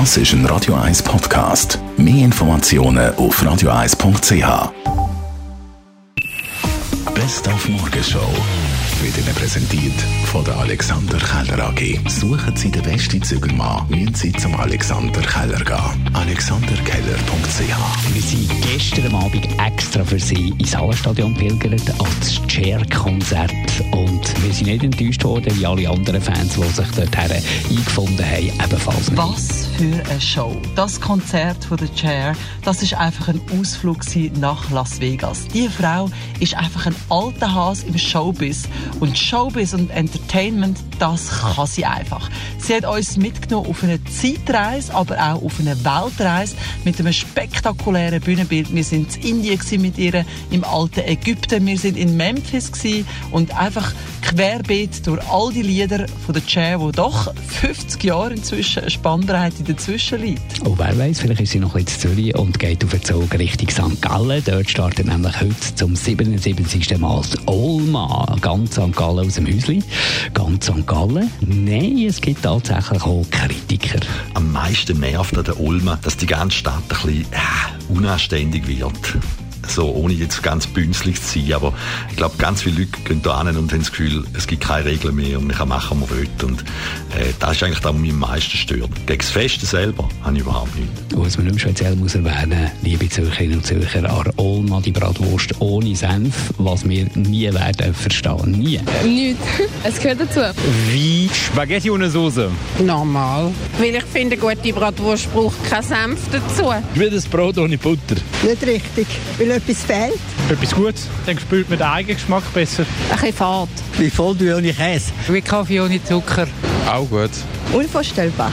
Das ist ein Radio 1 Podcast. Mehr Informationen auf radio1.ch. Best auf Morgenshow wird Ihnen präsentiert von der Alexander Keller AG. Suchen Sie den besten Zügelmann, müssen Sie zum Alexander Keller gehen. AlexanderKeller.ch Wir sind gestern Abend extra für Sie ins Hallenstadion pilgert als Chair-Konzert und wir sind nicht enttäuscht worden, wie alle anderen Fans, die sich dort eingefunden haben, ebenfalls nicht. Was für eine Show. Das Konzert von der Chair, das ist einfach ein Ausflug nach Las Vegas. Die Frau ist einfach ein alter Hase im Showbiz und Showbiz und Entertainment, das kann sie einfach. Sie hat uns mitgenommen auf eine Zeitreise, aber auch auf eine Weltreise mit einem spektakulären Bühnenbild. Wir sind in Indien mit ihr, im alten Ägypten, wir sind in Memphis und einfach querbeet durch all die Lieder von der Chair, wo doch 50 Jahre inzwischen eine Spannbreite dazwischen liegt. Und wer weiß, vielleicht ist sie noch in Zürich und geht auf den Zug Richtung St. Gallen. Dort startet nämlich heute zum 77. Mal das Olma. Ganz St. Gallen aus dem Häusli. Ganz St. Gallen? Nein, es gibt tatsächlich auch Kritiker. Am meisten nervt an der Olma, dass die ganze Stadt ein bisschen äh, unanständig wird so ohne jetzt ganz bünzlig zu sein, aber ich glaube, ganz viele Leute gehen da hin und haben das Gefühl, es gibt keine Regeln mehr und man kann machen, was man will. Und äh, das ist eigentlich das, was mich am meisten stört. Gegen das Fest selber habe ich überhaupt nichts. Was man nicht speziell muss erwähnen liebe Zürcherinnen und Zürcher, an Olma die Bratwurst ohne Senf, was wir nie werden verstehen. Nie. Nichts. Es gehört dazu. Wie Spaghetti ohne Soße? Normal. Weil ich finde, gute Bratwurst braucht keinen Senf dazu. Wie das Brot ohne Butter? Nicht richtig. Weil etwas fehlt. Etwas Gutes, dann spürt man den Eigengeschmack besser. Ein bisschen fad. Wie Fondue ohne Käse. Wie Kaffee ohne Zucker. Auch gut. Unvorstellbar.